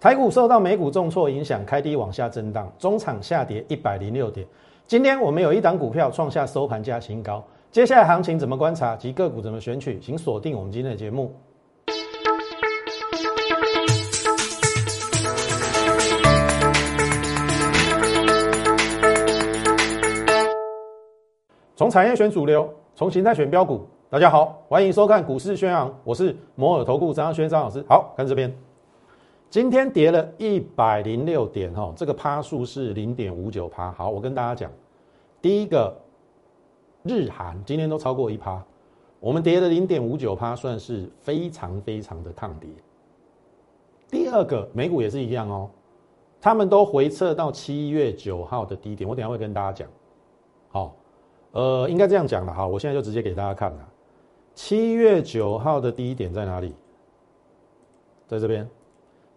台股受到美股重挫影响，开低往下震荡，中场下跌一百零六点。今天我们有一档股票创下收盘价新高，接下来行情怎么观察及个股怎么选取，请锁定我们今天的节目。从产业选主流，从形态选标股。大家好，欢迎收看股市宣扬，我是摩尔投顾张轩张老师。好看这边。今天跌了一百零六点，哈，这个趴数是零点五九趴。好，我跟大家讲，第一个日韩今天都超过一趴，我们跌了零点五九趴，算是非常非常的抗跌。第二个美股也是一样哦，他们都回撤到七月九号的低点，我等下会跟大家讲。好，呃，应该这样讲了哈，我现在就直接给大家看了，七月九号的低点在哪里？在这边。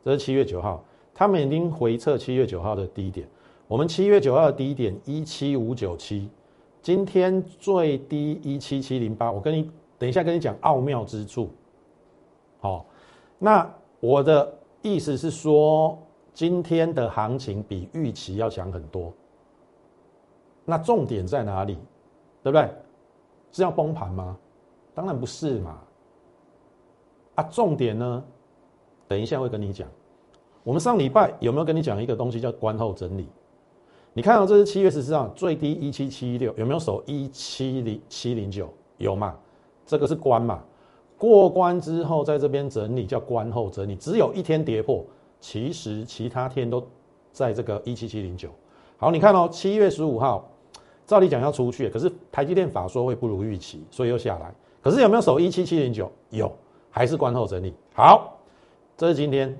这是七月九号，他们已经回测七月九号的低点。我们七月九号的低点一七五九七，今天最低一七七零八。我跟你等一下跟你讲奥妙之处。好，那我的意思是说，今天的行情比预期要强很多。那重点在哪里？对不对？是要崩盘吗？当然不是嘛。啊，重点呢？等一下会跟你讲，我们上礼拜有没有跟你讲一个东西叫关后整理？你看到这是七月十四号最低一七七六，有没有守一七零七零九？有嘛？这个是关嘛？过关之后在这边整理叫关后整理，只有一天跌破，其实其他天都在这个一七七零九。好，你看哦，七月十五号照理讲要出去，可是台积电法说会不如预期，所以又下来。可是有没有守一七七零九？有，还是关后整理？好。这是今天，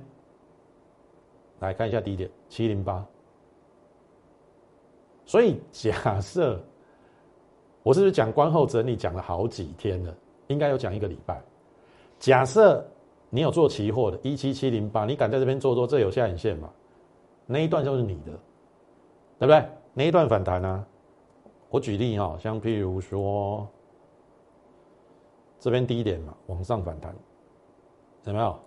来看一下低点七零八。所以假设我是不是讲观后整理讲了好几天了？应该有讲一个礼拜。假设你有做期货的，一七七零八，你敢在这边做做，这有下影线嘛？那一段就是你的，对不对？那一段反弹呢？我举例哈，像譬如说这边低点嘛，往上反弹，有没有？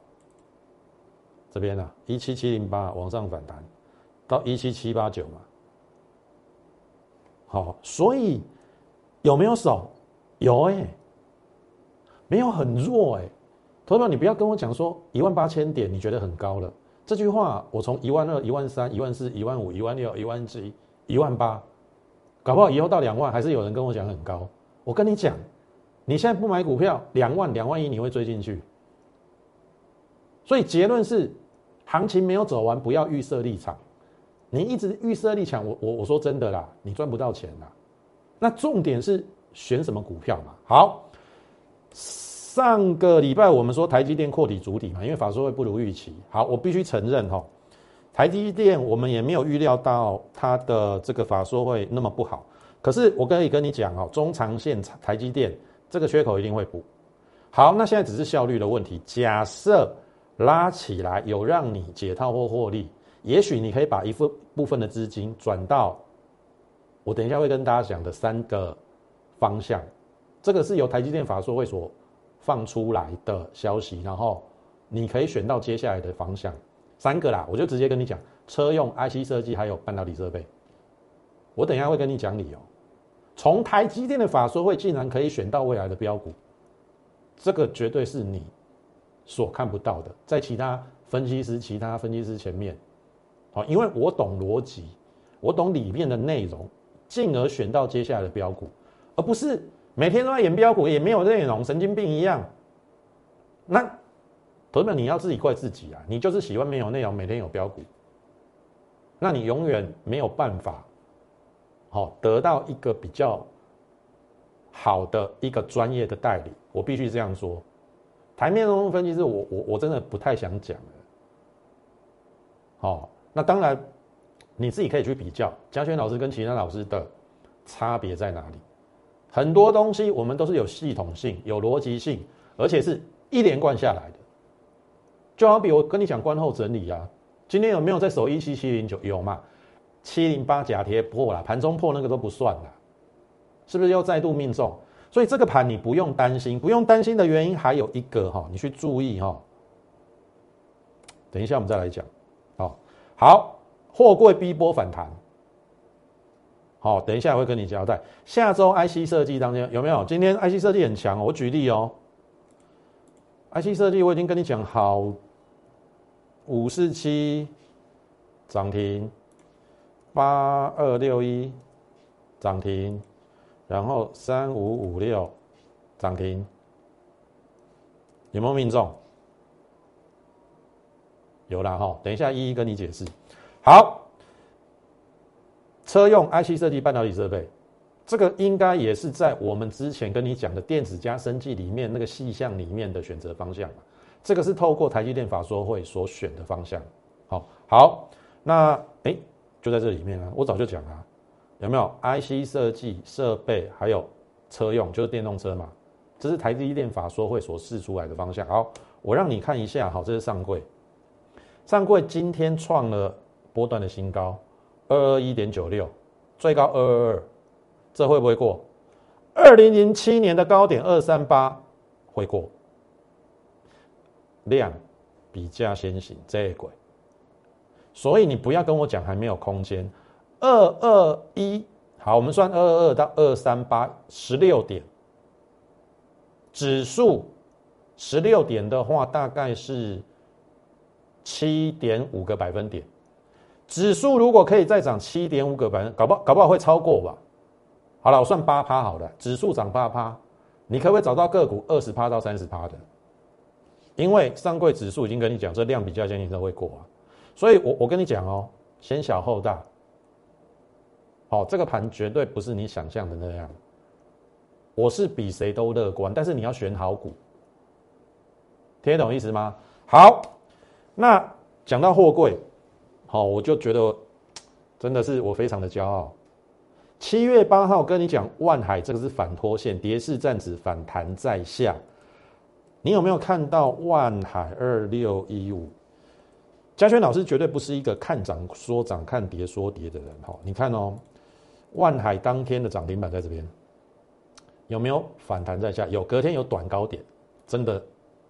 这边呢，一七七零八往上反弹到一七七八九嘛，好，所以有没有手？有哎，没有很弱哎。投票，你不要跟我讲说一万八千点你觉得很高了，这句话我从一万二、一万三、一万四、一万五、一万六、一万七、一万八，搞不好以后到两万还是有人跟我讲很高。我跟你讲，你现在不买股票，两万、两万一你会追进去。所以结论是。行情没有走完，不要预设立场。你一直预设立场，我我我说真的啦，你赚不到钱啦。那重点是选什么股票嘛？好，上个礼拜我们说台积电扩底主体嘛，因为法说会不如预期。好，我必须承认哈，台积电我们也没有预料到它的这个法说会那么不好。可是我可以跟你讲哦，中长线台积电这个缺口一定会补。好，那现在只是效率的问题。假设。拉起来有让你解套或获利，也许你可以把一部部分的资金转到我等一下会跟大家讲的三个方向，这个是由台积电法说会所放出来的消息，然后你可以选到接下来的方向三个啦，我就直接跟你讲，车用 IC 设计还有半导体设备，我等一下会跟你讲理由，从台积电的法说会竟然可以选到未来的标股，这个绝对是你。所看不到的，在其他分析师、其他分析师前面，好，因为我懂逻辑，我懂里面的内容，进而选到接下来的标股，而不是每天都在演标股，也没有内容，神经病一样。那，同学们，你要自己怪自己啊！你就是喜欢没有内容，每天有标股，那你永远没有办法，好得到一个比较好的一个专业的代理。我必须这样说。台面中分析师，我我我真的不太想讲了。好，那当然你自己可以去比较嘉轩老师跟其他老师的差别在哪里。很多东西我们都是有系统性、有逻辑性，而且是一连贯下来的。就好比我跟你讲观后整理啊，今天有没有在守一七七零九？有嘛？七零八假跌破了，盘中破那个都不算了，是不是又再度命中？所以这个盘你不用担心，不用担心的原因还有一个哈，你去注意哈。等一下我们再来讲。好好，货柜逼波反弹。好，等一下会跟你交代。下周 IC 设计当中有没有？今天 IC 设计很强，我举例哦。IC 设计我已经跟你讲好，五四七涨停，八二六一涨停，然后三五五六涨停，有没有命中？有了哈，等一下一一跟你解释。好。车用 IC 设计半导体设备，这个应该也是在我们之前跟你讲的电子加生技里面那个细项里面的选择方向这个是透过台积电法说会所选的方向。好，好，那哎，就在这里面啊，我早就讲了，有没有 IC 设计设备还有车用，就是电动车嘛？这是台积电法说会所示出来的方向。好，我让你看一下，好，这是上柜，上柜今天创了波段的新高。二二一点九六，最高二二二，这会不会过？二零零七年的高点二三八会过，量比价先行，这一轨。所以你不要跟我讲还没有空间。二二一，好，我们算二二二到二三八，十六点，指数十六点的话，大概是七点五个百分点。指数如果可以再涨七点五个百分，搞不搞不好会超过吧？好了，我算八趴好了。指数涨八趴，你可不可以找到个股二十趴到三十趴的？因为上柜指数已经跟你讲，这量比较坚定都会过啊。所以我我跟你讲哦，先小后大。好，这个盘绝对不是你想象的那样。我是比谁都乐观，但是你要选好股，听得懂意思吗？好，那讲到货柜。好，我就觉得真的是我非常的骄傲。七月八号跟你讲，万海这个是反拖线，跌势站止，反弹在下。你有没有看到万海二六一五？嘉轩老师绝对不是一个看涨说涨、看跌说跌的人。哈，你看哦，万海当天的涨停板在这边，有没有反弹在下？有，隔天有短高点，真的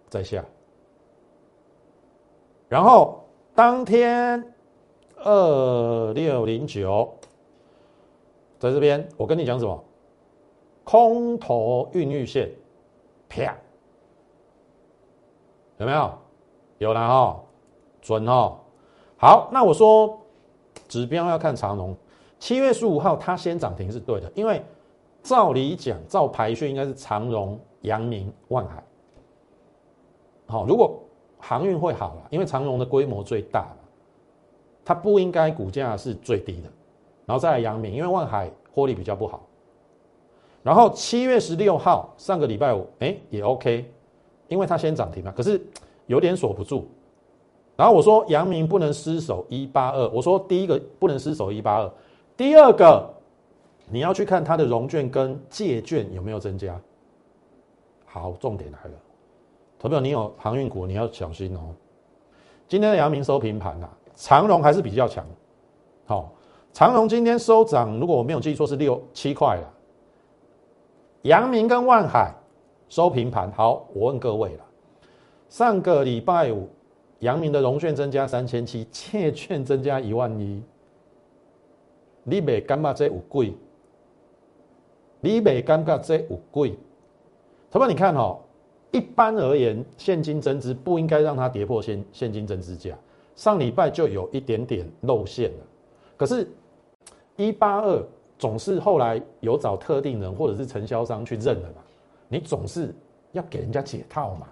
在下。然后当天。二六零九，在这边，我跟你讲什么？空头孕育线，啪，有没有？有了哈，准哈。好，那我说指标要看长龙，七月十五号它先涨停是对的，因为照理讲，照排序应该是长荣、阳明、万海。好，如果航运会好了，因为长荣的规模最大。它不应该股价是最低的，然后再来阳明，因为万海获利比较不好。然后七月十六号上个礼拜五，哎也 OK，因为它先涨停了，可是有点锁不住。然后我说阳明不能失守一八二，我说第一个不能失守一八二，第二个你要去看它的融券跟借券有没有增加。好，重点来了，投票你有航运股你要小心哦。今天的阳明收平盘啦。长荣还是比较强，好，长荣今天收涨，如果我没有记错是六七块了。阳明跟万海收平盘，好，我问各位了，上个礼拜五，阳明的融券增加三千七，借券增加一万一，你没感觉这有鬼？你没感觉这有鬼？同学你看哦，一般而言，现金增资不应该让它跌破现现金增资价。上礼拜就有一点点露馅了，可是，一八二总是后来有找特定人或者是承销商去认的嘛，你总是要给人家解套嘛，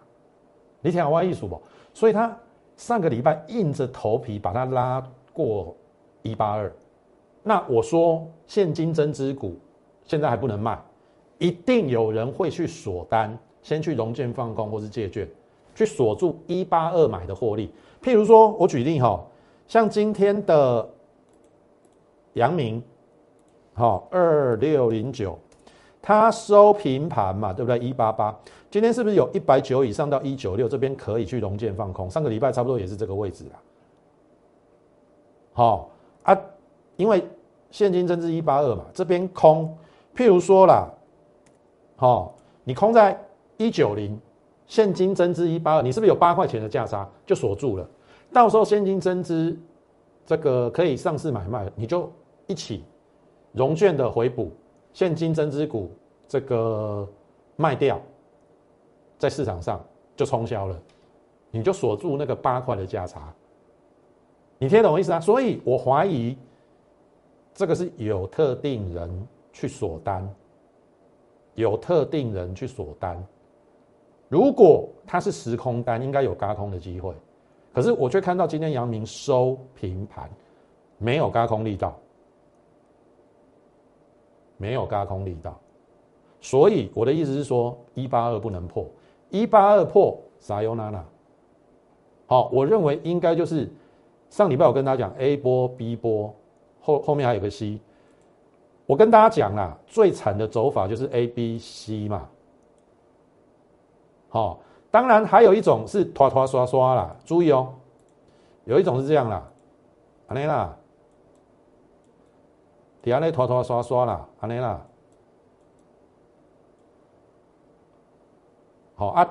你听我艺术不？所以他上个礼拜硬着头皮把它拉过一八二，那我说现金增资股现在还不能卖，一定有人会去锁单，先去融券放空或是借券，去锁住一八二买的获利。譬如说，我举例哈，像今天的阳明，好二六零九，它收平盘嘛，对不对？一八八，今天是不是有一百九以上到一九六？这边可以去融券放空。上个礼拜差不多也是这个位置啦。好啊，因为现金增资一八二嘛，这边空。譬如说啦，好，你空在一九零，现金增资一八二，你是不是有八块钱的价差就锁住了？到时候现金增资这个可以上市买卖，你就一起融券的回补，现金增资股这个卖掉，在市场上就冲销了，你就锁住那个八块的价差。你听懂我意思啊？所以我怀疑这个是有特定人去锁单，有特定人去锁单。如果它是时空单，应该有嘎空的机会。可是我却看到今天阳明收平盘，没有嘎空力道，没有嘎空力道。所以我的意思是说，一八二不能破，一八二破撒尤娜娜。好，我认为应该就是上礼拜我跟大家讲 A 波 B 波，后后面还有个 C。我跟大家讲啦，最惨的走法就是 A B C 嘛。好，当然还有一种是拖拖刷刷啦，注意哦，有一种是这样啦，安尼啦，底下那拖拖刷刷啦，安尼啦，好啊。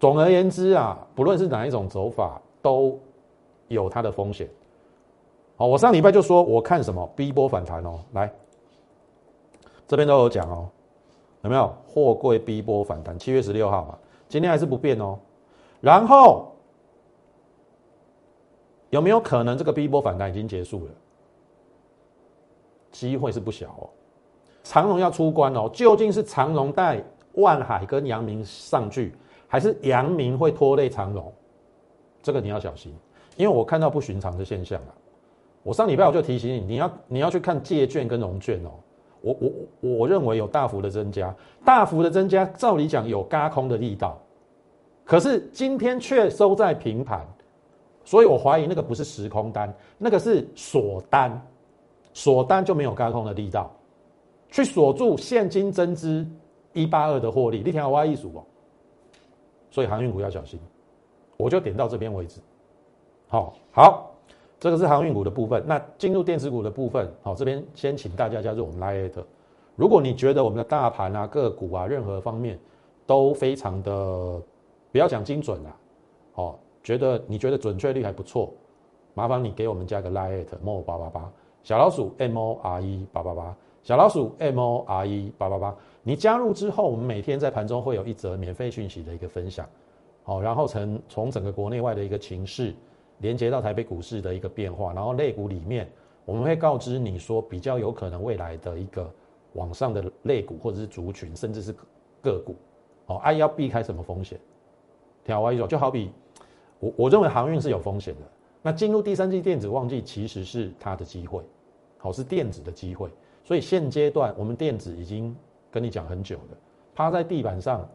总而言之啊，不论是哪一种走法，都有它的风险。好，我上礼拜就说我看什么 B 波反弹哦，来，这边都有讲哦。有没有货柜 B 波反弹？七月十六号嘛，今天还是不变哦。然后有没有可能这个 B 波反弹已经结束了？机会是不小哦。长荣要出关哦，究竟是长荣带万海跟阳明上去，还是阳明会拖累长荣？这个你要小心，因为我看到不寻常的现象了。我上礼拜我就提醒你，你要你要去看借券跟融券哦。我我我认为有大幅的增加，大幅的增加，照理讲有嘎空的力道，可是今天却收在平盘，所以我怀疑那个不是时空单，那个是锁单，锁单就没有嘎空的力道，去锁住现金增资一八二的获利，你听我挖一数哦，所以航运股要小心，我就点到这边为止，好，好。这个是航运股的部分，那进入电子股的部分，好，这边先请大家加入我们 liet。如果你觉得我们的大盘啊、个股啊，任何方面都非常的，不要讲精准啦，哦，觉得你觉得准确率还不错，麻烦你给我们加个 Lite m o 八八八小老鼠 M O R E 八八八小老鼠 M O R E 八八八，你加入之后，我们每天在盘中会有一则免费讯息的一个分享，好，然后从从整个国内外的一个情势。连接到台北股市的一个变化，然后类股里面，我们会告知你说比较有可能未来的一个往上的类股或者是族群，甚至是个股，哦，哎，要避开什么风险？听我意思，就好比我我认为航运是有风险的，那进入第三季电子旺季其实是它的机会，好是电子的机会，所以现阶段我们电子已经跟你讲很久了，趴在地板上，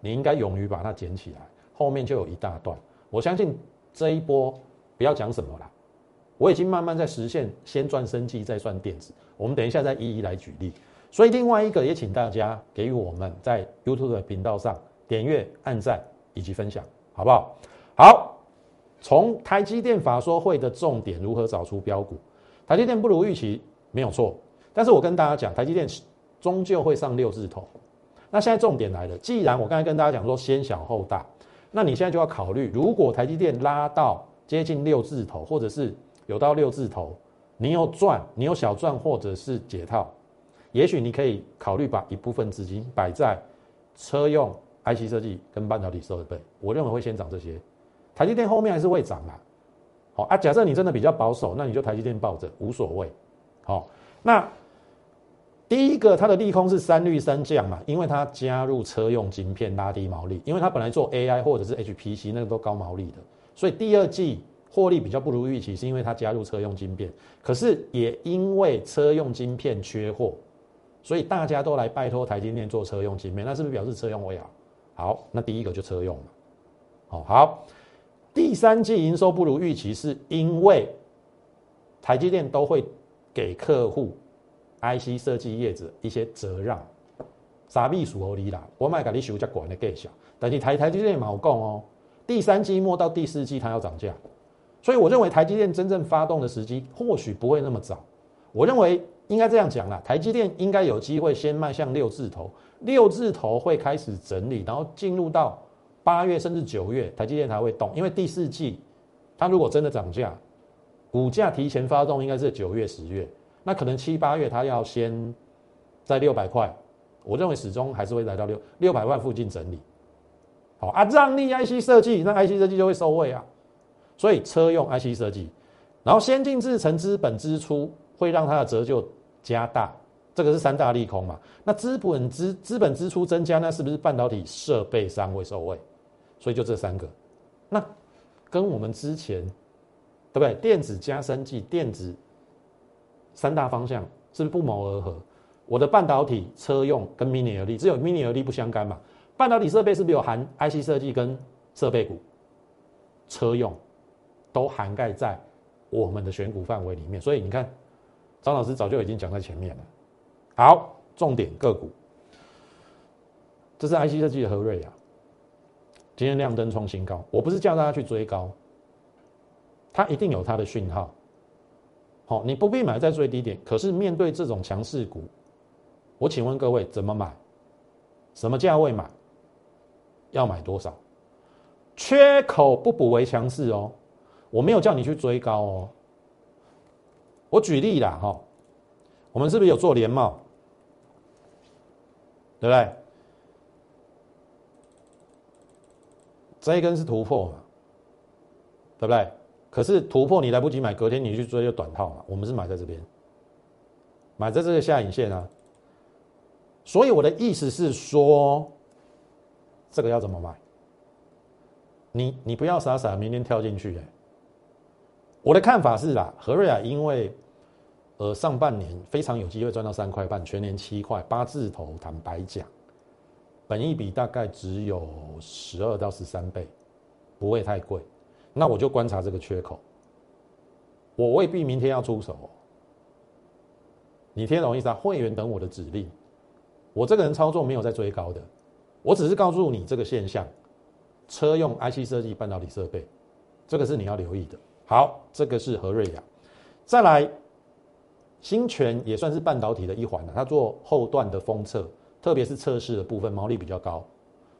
你应该勇于把它捡起来，后面就有一大段，我相信。这一波不要讲什么了，我已经慢慢在实现先赚生计再赚电子。我们等一下再一一来举例。所以另外一个也请大家给予我们在 YouTube 的频道上点阅、按赞以及分享，好不好？好，从台积电法说会的重点如何找出标股？台积电不如预期没有错，但是我跟大家讲，台积电终究会上六字头。那现在重点来了，既然我刚才跟大家讲说先小后大。那你现在就要考虑，如果台积电拉到接近六字头，或者是有到六字头，你有赚，你有小赚，或者是解套，也许你可以考虑把一部分资金摆在车用 IC 设计跟半导体设备。我认为会先涨这些，台积电后面还是会涨啦。好啊，假设你真的比较保守，那你就台积电抱着无所谓。好，那。第一个，它的利空是三率三降嘛，因为它加入车用晶片拉低毛利，因为它本来做 AI 或者是 HPC 那个都高毛利的，所以第二季获利比较不如预期，是因为它加入车用晶片。可是也因为车用晶片缺货，所以大家都来拜托台积电做车用晶片，那是不是表示车用会好？好，那第一个就车用了。哦，好，第三季营收不如预期，是因为台积电都会给客户。IC 设计业者一些折让，傻秘书合理啦？我买给你修价管的更小，但是台台积电冇讲哦。第三季末到第四季它要涨价，所以我认为台积电真正发动的时机或许不会那么早。我认为应该这样讲啦，台积电应该有机会先迈向六字头，六字头会开始整理，然后进入到八月甚至九月，台积电才会动，因为第四季它如果真的涨价，股价提前发动应该是九月、十月，那可能七八月它要先在六百块，我认为始终还是会来到六六百万附近整理。好啊，让利 IC 设计，那 IC 设计就会收位啊。所以车用 IC 设计，然后先进制成资本支出会让它的折旧加大，这个是三大利空嘛。那资本资资本支出增加，那是不是半导体设备商会受惠？所以就这三个，那跟我们之前对不对？电子加生技、电子三大方向是不是不谋而合？我的半导体车用跟 mini LED 只有 mini LED 不相干嘛？半导体设备是不是有含 IC 设计跟设备股？车用？都涵盖在我们的选股范围里面，所以你看，张老师早就已经讲在前面了。好，重点个股，这是 IC 设计的和瑞啊，今天亮灯创新高。我不是叫大家去追高，它一定有它的讯号。好，你不必买在最低点，可是面对这种强势股，我请问各位怎么买？什么价位买？要买多少？缺口不补为强势哦。我没有叫你去追高哦，我举例啦哈，我们是不是有做连帽，对不对？这一根是突破嘛，对不对？可是突破你来不及买，隔天你去追就短套嘛。我们是买在这边，买在这个下影线啊。所以我的意思是说，这个要怎么买？你你不要傻傻明天跳进去哎。我的看法是啦，和瑞啊因为，呃，上半年非常有机会赚到三块半，全年七块八字头，坦白讲，本一比大概只有十二到十三倍，不会太贵。那我就观察这个缺口，我未必明天要出手。你听懂意思啊？会员等我的指令，我这个人操作没有在追高的，我只是告诉你这个现象，车用 IC 设计半导体设备，这个是你要留意的。好，这个是和瑞雅，再来，新泉也算是半导体的一环了。它做后段的封测，特别是测试的部分，毛利比较高。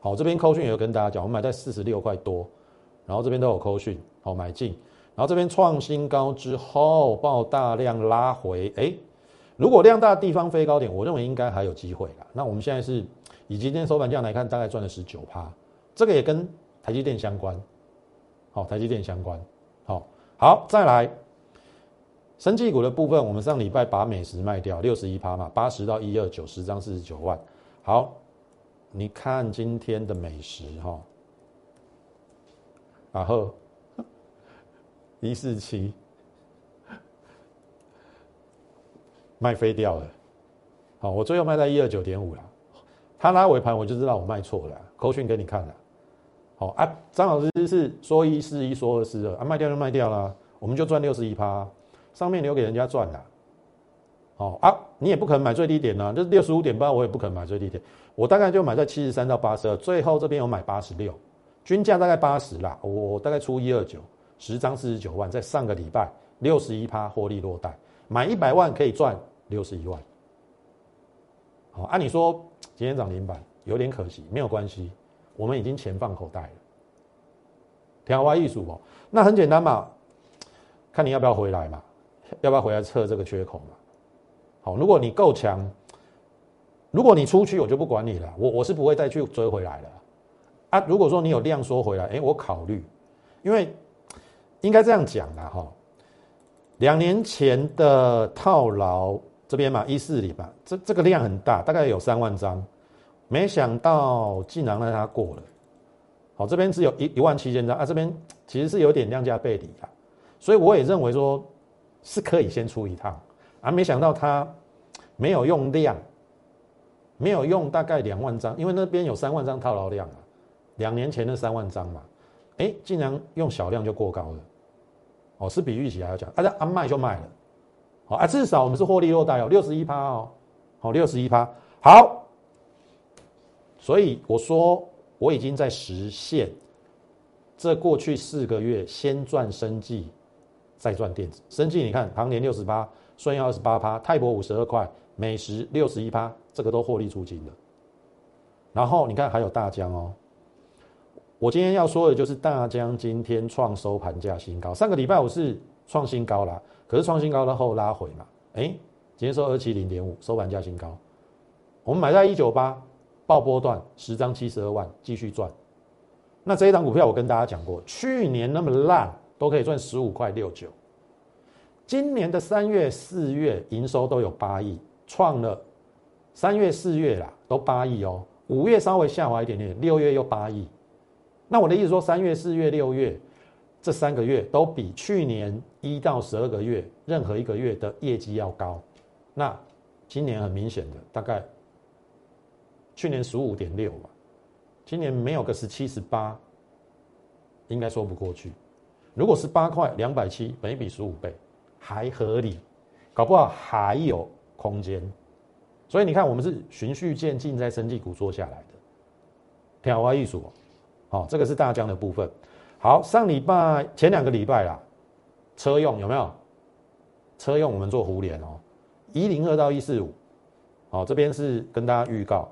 好，这边扣讯也有跟大家讲，我买在四十六块多，然后这边都有扣讯，好买进，然后这边创新高之后爆大量拉回，哎，如果量大地方飞高点，我认为应该还有机会啦。那我们现在是以今天收盘价来看，大概赚了十九趴，这个也跟台积电相关，好，台积电相关，好。好，再来，生技股的部分，我们上礼拜把美食卖掉六十一趴嘛，八十到一二九十张四十九万。好，你看今天的美食哈，然后一四七。卖飞掉了。好，我最后卖在一二九点五了，他拉尾盘我就知道我卖错了，口讯给你看了。好啊，张老师是说一是一，说二是二。啊，卖掉就卖掉了，我们就赚六十一趴，上面留给人家赚啦。好啊，你也不可能买最低点呢，就是六十五点八，我也不可能买最低点，我大概就买在七十三到八十二，最后这边有买八十六，均价大概八十啦，我大概出一二九，十张四十九万，在上个礼拜六十一趴获利落袋，买一百万可以赚六十一万。好，按理说今天涨停板有点可惜，没有关系。我们已经钱放口袋了，调歪艺术哦，那很简单嘛，看你要不要回来嘛，要不要回来测这个缺口嘛？好，如果你够强，如果你出去，我就不管你了，我我是不会再去追回来了。啊，如果说你有量缩回来，哎，我考虑，因为应该这样讲啦哈，两年前的套牢这边嘛，一四里吧，这这个量很大，大概有三万张。没想到竟然让它过了，好，这边只有一一万七千张啊，这边其实是有点量价背离的，所以我也认为说是可以先出一趟，啊，没想到它没有用量，没有用大概两万张，因为那边有三万张套牢量，两年前的三万张嘛，哎，竟然用小量就过高了，哦，是比预期还要强，啊，啊卖就卖了，好啊，至少我们是获利落袋哦，六十一趴哦，好，六十一趴，好。所以我说，我已经在实现这过去四个月先赚生计，再赚电子。生计你看，唐年六十八，顺耀二十八趴，泰博五十二块，美食六十一趴，这个都获利出金的。然后你看还有大江哦，我今天要说的就是大江今天创收盘价新高。上个礼拜我是创新高啦，可是创新高了后拉回嘛，哎，今天收二七零点五，收盘价新高。我们买在一九八，爆波段十张七十二万，继续赚。那这一档股票我跟大家讲过，去年那么烂都可以赚十五块六九，今年的三月四月营收都有八亿，创了三月四月啦都八亿哦，五月稍微下滑一点点，六月又八亿。那我的意思说，三月四月六月这三个月都比去年一到十二个月任何一个月的业绩要高。那今年很明显的，大概去年十五点六吧。今年没有个十七十八，应该说不过去。如果是八块两百七，每比十五倍，还合理，搞不好还有空间。所以你看，我们是循序渐进在生技股做下来的。挑花艺术，好，这个是大疆的部分。好，上礼拜前两个礼拜啦，车用有没有？车用我们做互联哦，一零二到一四五，好，这边是跟大家预告，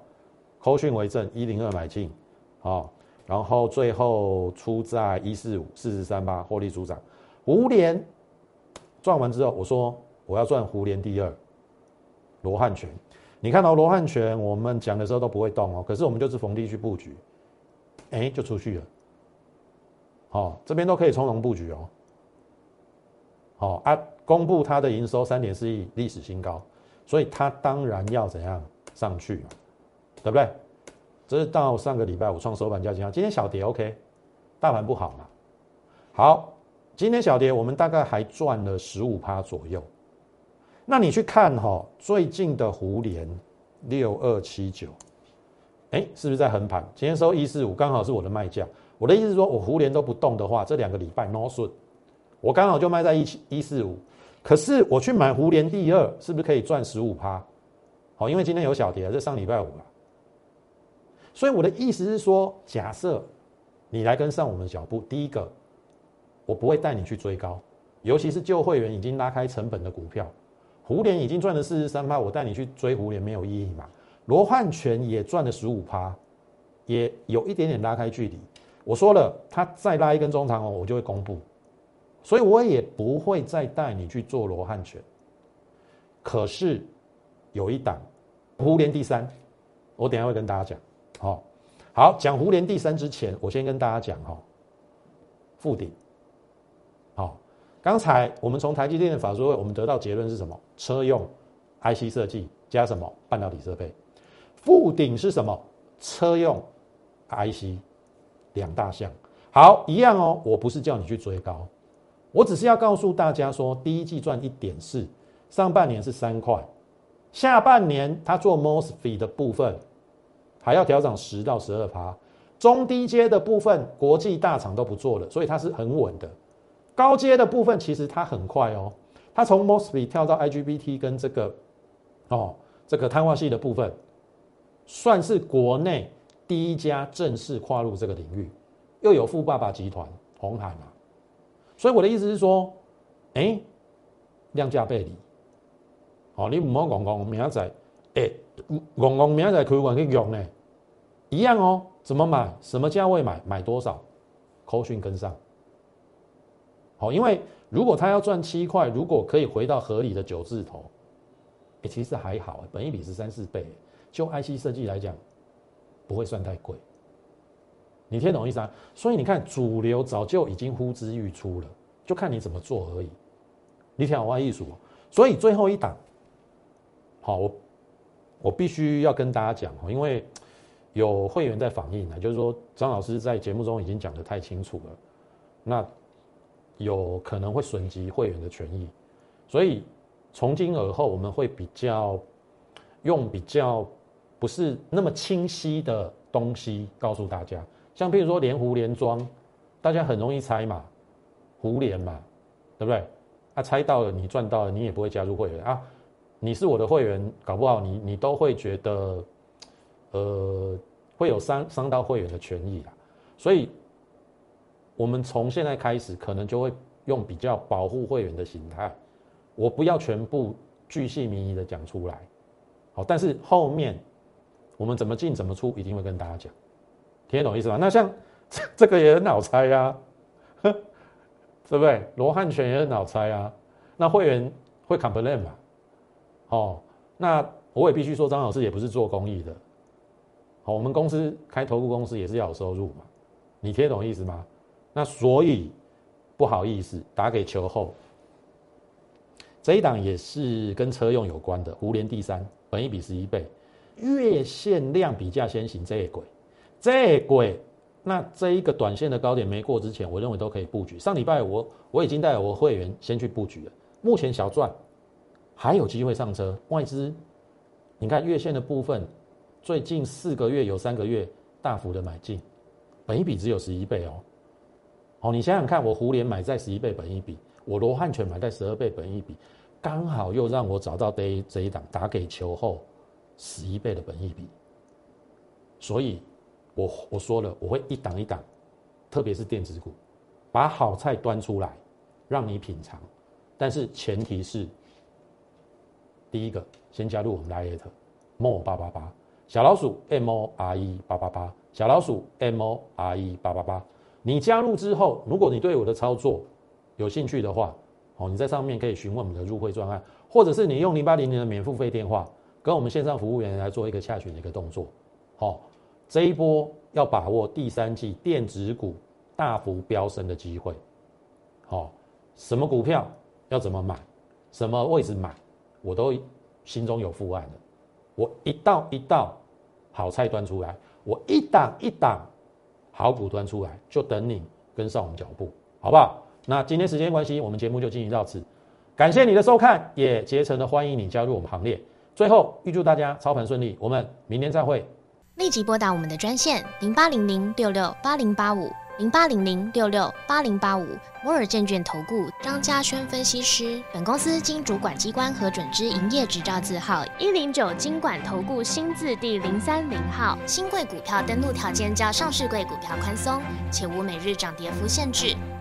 扣讯为证，一零二买进。哦，然后最后出在一四五四十三八获利出涨，胡联赚完之后，我说我要赚胡联第二，罗汉拳，你看到罗汉拳，我们讲的时候都不会动哦，可是我们就是逢低去布局，哎，就出去了，好，这边都可以从容布局哦，好啊，公布它的营收三点四亿历史新高，所以它当然要怎样上去，对不对？这是到上个礼拜五创收盘价金今天小跌，OK，大盘不好嘛？好，今天小跌，我们大概还赚了十五趴左右。那你去看哈，最近的湖联六二七九，哎，是不是在横盘？今天收一四五，刚好是我的卖价。我的意思是说，我胡联都不动的话，这两个礼拜 no 顺，我刚好就卖在一七一四五。可是我去买胡联第二，是不是可以赚十五趴？好，因为今天有小跌，这上礼拜五了。所以我的意思是说，假设你来跟上我们的脚步，第一个，我不会带你去追高，尤其是旧会员已经拉开成本的股票，胡联已经赚了四十三趴，我带你去追胡联没有意义嘛？罗汉拳也赚了十五趴，也有一点点拉开距离。我说了，他再拉一根中长红，我就会公布，所以我也不会再带你去做罗汉拳。可是有一档胡联第三，我等下会跟大家讲。好，好讲胡联第三之前，我先跟大家讲哈，复顶。好，刚才我们从台积电的法说会，我们得到结论是什么？车用 IC 设计加什么半导体设备？复顶是什么？车用 IC 两大项。好，一样哦。我不是叫你去追高，我只是要告诉大家说，第一季赚一点四，上半年是三块，下半年他做 MOSFET 的部分。还要调整十到十二趴，中低阶的部分国际大厂都不做了，所以它是很稳的。高阶的部分其实它很快哦，它从 Mosfet 跳到 IGBT 跟这个哦这个碳化系的部分，算是国内第一家正式跨入这个领域，又有富爸爸集团红海嘛，所以我的意思是说，哎，量价背离，哦，你唔好讲讲明仔，哎，讲讲明仔开完去用呢。一样哦，怎么买？什么价位买？买多少？扣讯跟上。好，因为如果他要赚七块，如果可以回到合理的九字头，哎，其实还好，本一比是三四倍，就 IC 设计来讲，不会算太贵。你听懂意思啊？所以你看，主流早就已经呼之欲出了，就看你怎么做而已。你听我艺术，所以最后一档，好，我我必须要跟大家讲因为。有会员在反映呢，就是说张老师在节目中已经讲的太清楚了，那有可能会损及会员的权益，所以从今而后我们会比较用比较不是那么清晰的东西告诉大家，像譬如说连湖连庄，大家很容易猜嘛，湖连嘛，对不对？啊，猜到了你赚到了，你也不会加入会员啊，你是我的会员，搞不好你你都会觉得。呃，会有伤伤到会员的权益啦，所以，我们从现在开始可能就会用比较保护会员的形态，我不要全部巨细靡遗的讲出来，好，但是后面我们怎么进怎么出，一定会跟大家讲，听得懂意思吗？那像 这个也很好猜呀，对不对？罗汉拳也很好猜啊。那会员会 complain 嘛？哦，那我也必须说，张老师也不是做公益的。好，我们公司开投顾公司也是要有收入嘛。你听得懂意思吗？那所以不好意思，打给球后。这一档也是跟车用有关的，湖联第三，本一比十一倍，月线量比价先行，这一轨，这一轨，那这一个短线的高点没过之前，我认为都可以布局。上礼拜我我已经带我会员先去布局了，目前小赚，还有机会上车。外资，你看月线的部分，最近四个月有三个月大幅的买进，本一比只有十一倍哦。好，你想想看，我湖联买在十一倍本一比，我罗汉全买在十二倍本一比。刚好又让我找到这这一档打给球后十一倍的本益比，所以我我说了我会一档一档，特别是电子股，把好菜端出来让你品尝，但是前提是第一个先加入我们的 i t mo 八八八小老鼠 m o r e 八八八小老鼠 m o r e 八八八，你加入之后，如果你对我的操作有兴趣的话。哦，你在上面可以询问我们的入会专案，或者是你用零八零零的免付费电话跟我们线上服务员来做一个洽询的一个动作。好，这一波要把握第三季电子股大幅飙升的机会。好，什么股票要怎么买，什么位置买，我都心中有负案的。我一道一道好菜端出来，我一档一档好股端出来，就等你跟上我们脚步，好不好？那今天时间关系，我们节目就进行到此。感谢你的收看，也竭诚的欢迎你加入我们行列。最后，预祝大家操盘顺利，我们明天再会。立即拨打我们的专线零八零零六六八零八五零八零零六六八零八五摩尔证券投顾张嘉轩分析师。本公司经主管机关核准之营业执照字号一零九金管投顾新字第零三零号。新贵股票登录条件较上市贵股票宽松，且无每日涨跌幅限制。